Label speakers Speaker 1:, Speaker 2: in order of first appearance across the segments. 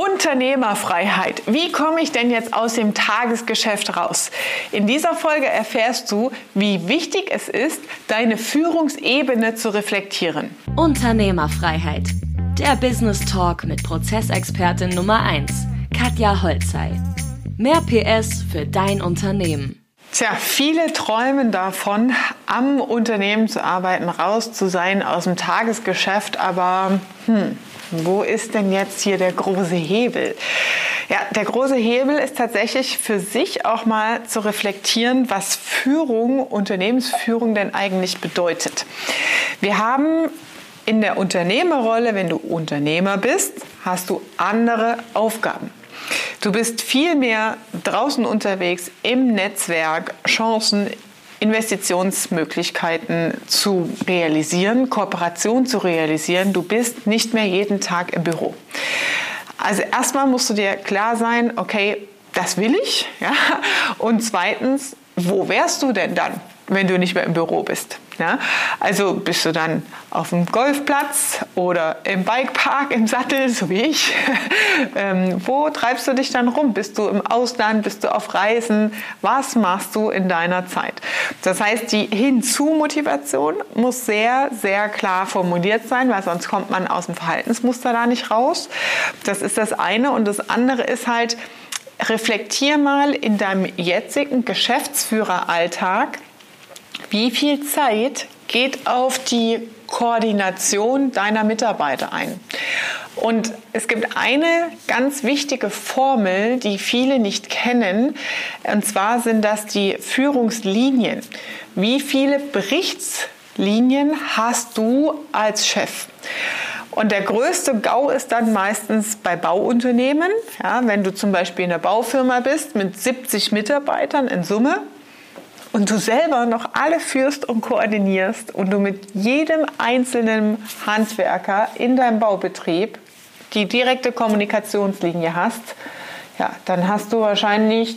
Speaker 1: Unternehmerfreiheit. Wie komme ich denn jetzt aus dem Tagesgeschäft raus? In dieser Folge erfährst du, wie wichtig es ist, deine Führungsebene zu reflektieren.
Speaker 2: Unternehmerfreiheit. Der Business Talk mit Prozessexpertin Nummer 1, Katja Holzei. Mehr PS für dein Unternehmen.
Speaker 1: Tja, viele träumen davon, am Unternehmen zu arbeiten, raus zu sein aus dem Tagesgeschäft, aber hm, wo ist denn jetzt hier der große Hebel? Ja, der große Hebel ist tatsächlich für sich auch mal zu reflektieren, was Führung, Unternehmensführung denn eigentlich bedeutet. Wir haben in der Unternehmerrolle, wenn du Unternehmer bist, hast du andere Aufgaben. Du bist viel mehr draußen unterwegs im Netzwerk, Chancen Investitionsmöglichkeiten zu realisieren, Kooperation zu realisieren. Du bist nicht mehr jeden Tag im Büro. Also erstmal musst du dir klar sein, okay, das will ich. Ja? Und zweitens, wo wärst du denn dann? Wenn du nicht mehr im Büro bist. Ja? Also bist du dann auf dem Golfplatz oder im Bikepark im Sattel, so wie ich. ähm, wo treibst du dich dann rum? Bist du im Ausland? Bist du auf Reisen? Was machst du in deiner Zeit? Das heißt, die Hinzu-Motivation muss sehr, sehr klar formuliert sein, weil sonst kommt man aus dem Verhaltensmuster da nicht raus. Das ist das eine. Und das andere ist halt, reflektier mal in deinem jetzigen Geschäftsführeralltag, wie viel Zeit geht auf die Koordination deiner Mitarbeiter ein? Und es gibt eine ganz wichtige Formel, die viele nicht kennen. Und zwar sind das die Führungslinien. Wie viele Berichtslinien hast du als Chef? Und der größte GAU ist dann meistens bei Bauunternehmen. Ja, wenn du zum Beispiel in einer Baufirma bist mit 70 Mitarbeitern in Summe, und du selber noch alle führst und koordinierst und du mit jedem einzelnen Handwerker in deinem Baubetrieb die direkte Kommunikationslinie hast, ja, dann hast du wahrscheinlich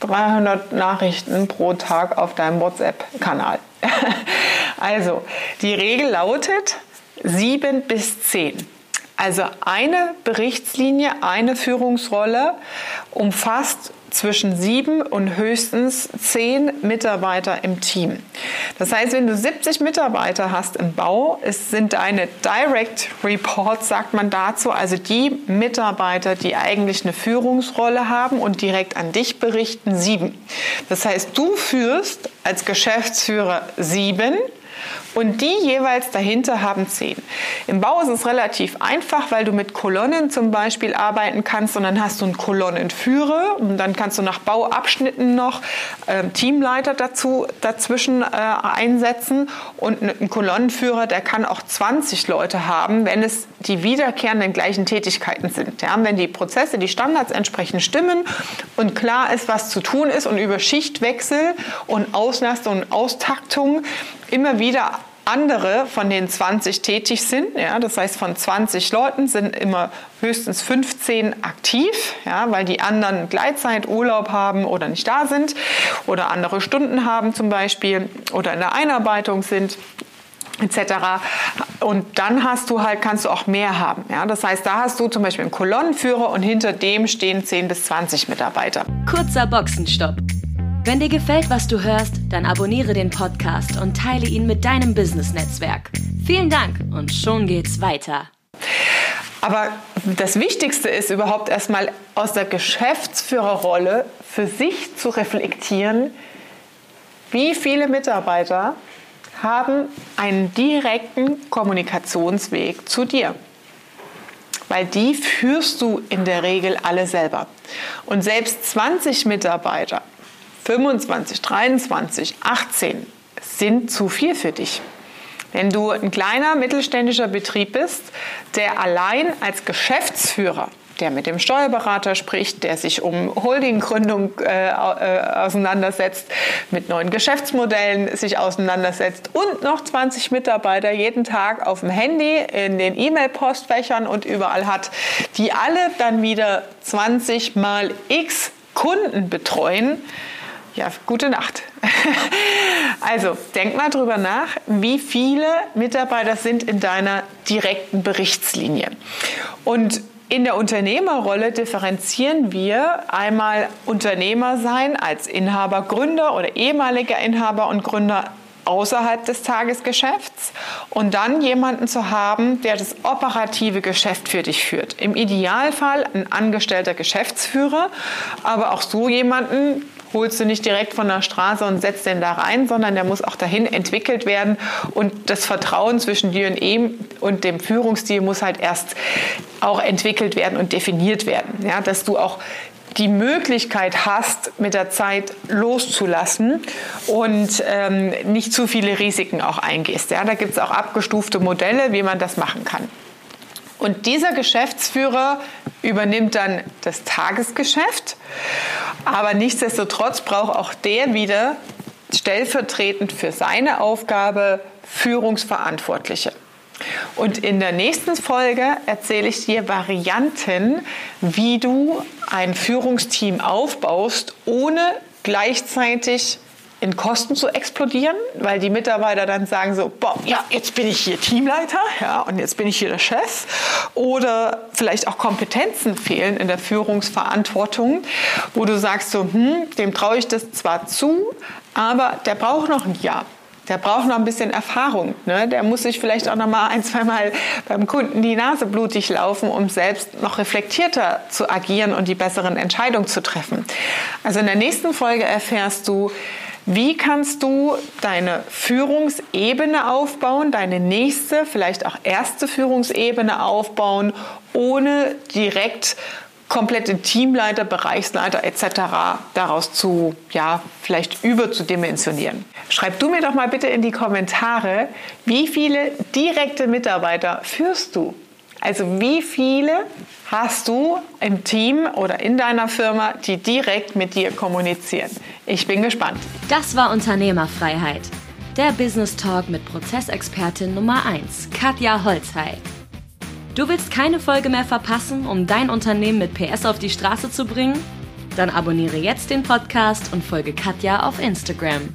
Speaker 1: 300 Nachrichten pro Tag auf deinem WhatsApp-Kanal. also, die Regel lautet 7 bis 10. Also eine Berichtslinie, eine Führungsrolle umfasst zwischen sieben und höchstens zehn Mitarbeiter im Team. Das heißt, wenn du 70 Mitarbeiter hast im Bau, es sind deine Direct Reports, sagt man dazu, also die Mitarbeiter, die eigentlich eine Führungsrolle haben und direkt an dich berichten, sieben. Das heißt, du führst als Geschäftsführer sieben und die jeweils dahinter haben zehn. Im Bau ist es relativ einfach, weil du mit Kolonnen zum Beispiel arbeiten kannst und dann hast du einen Kolonnenführer und dann kannst du nach Bauabschnitten noch äh, Teamleiter dazu, dazwischen äh, einsetzen und ein Kolonnenführer, der kann auch 20 Leute haben, wenn es die wiederkehrenden gleichen Tätigkeiten sind. Ja, wenn die Prozesse, die Standards entsprechend stimmen und klar ist, was zu tun ist und über Schichtwechsel und Auslastung und Austaktung immer wieder andere von den 20 tätig sind. Ja, das heißt, von 20 Leuten sind immer höchstens 15 aktiv, ja, weil die anderen Gleitzeit, Urlaub haben oder nicht da sind oder andere Stunden haben zum Beispiel oder in der Einarbeitung sind etc. Und dann hast du halt, kannst du auch mehr haben. Ja? Das heißt, da hast du zum Beispiel einen Kolonnenführer und hinter dem stehen 10 bis 20 Mitarbeiter.
Speaker 2: Kurzer Boxenstopp. Wenn dir gefällt, was du hörst, dann abonniere den Podcast und teile ihn mit deinem Business-Netzwerk. Vielen Dank und schon geht's weiter.
Speaker 1: Aber das Wichtigste ist überhaupt erstmal aus der Geschäftsführerrolle für sich zu reflektieren, wie viele Mitarbeiter haben einen direkten Kommunikationsweg zu dir. Weil die führst du in der Regel alle selber. Und selbst 20 Mitarbeiter 25, 23, 18 sind zu viel für dich. Wenn du ein kleiner mittelständischer Betrieb bist, der allein als Geschäftsführer der mit dem Steuerberater spricht, der sich um Holdinggründung äh, äh, auseinandersetzt, mit neuen Geschäftsmodellen sich auseinandersetzt und noch 20 Mitarbeiter jeden Tag auf dem Handy, in den E-Mail-Postfächern und überall hat, die alle dann wieder 20 mal x Kunden betreuen, ja, gute Nacht. also, denk mal drüber nach, wie viele Mitarbeiter sind in deiner direkten Berichtslinie. Und In der Unternehmerrolle differenzieren wir einmal Unternehmer sein als Inhaber, Gründer oder ehemaliger Inhaber und Gründer außerhalb des Tagesgeschäfts und dann jemanden zu haben, der das operative Geschäft für dich führt. Im Idealfall ein angestellter Geschäftsführer, aber auch so jemanden holst du nicht direkt von der Straße und setzt den da rein, sondern der muss auch dahin entwickelt werden und das Vertrauen zwischen dir und ihm und dem Führungsstil muss halt erst auch entwickelt werden und definiert werden, ja, dass du auch die Möglichkeit hast, mit der Zeit loszulassen und ähm, nicht zu viele Risiken auch eingehst. Ja, da gibt es auch abgestufte Modelle, wie man das machen kann. Und dieser Geschäftsführer übernimmt dann das Tagesgeschäft, aber nichtsdestotrotz braucht auch der wieder stellvertretend für seine Aufgabe Führungsverantwortliche. Und in der nächsten Folge erzähle ich dir Varianten, wie du ein Führungsteam aufbaust, ohne gleichzeitig in Kosten zu explodieren, weil die Mitarbeiter dann sagen so, boah, ja, jetzt bin ich hier Teamleiter, ja, und jetzt bin ich hier der Chef. Oder vielleicht auch Kompetenzen fehlen in der Führungsverantwortung, wo du sagst so, hm, dem traue ich das zwar zu, aber der braucht noch ein Jahr. Der braucht noch ein bisschen Erfahrung. Ne? Der muss sich vielleicht auch noch mal ein, zwei Mal beim Kunden die Nase blutig laufen, um selbst noch reflektierter zu agieren und die besseren Entscheidungen zu treffen. Also in der nächsten Folge erfährst du, wie kannst du deine Führungsebene aufbauen, deine nächste, vielleicht auch erste Führungsebene aufbauen, ohne direkt komplette Teamleiter, Bereichsleiter etc. daraus zu, ja, vielleicht überzudimensionieren. Schreib du mir doch mal bitte in die Kommentare, wie viele direkte Mitarbeiter führst du? Also wie viele hast du im Team oder in deiner Firma, die direkt mit dir kommunizieren? Ich bin gespannt.
Speaker 2: Das war Unternehmerfreiheit. Der Business Talk mit Prozessexpertin Nummer 1, Katja Holzhey. Du willst keine Folge mehr verpassen, um dein Unternehmen mit PS auf die Straße zu bringen? Dann abonniere jetzt den Podcast und folge Katja auf Instagram.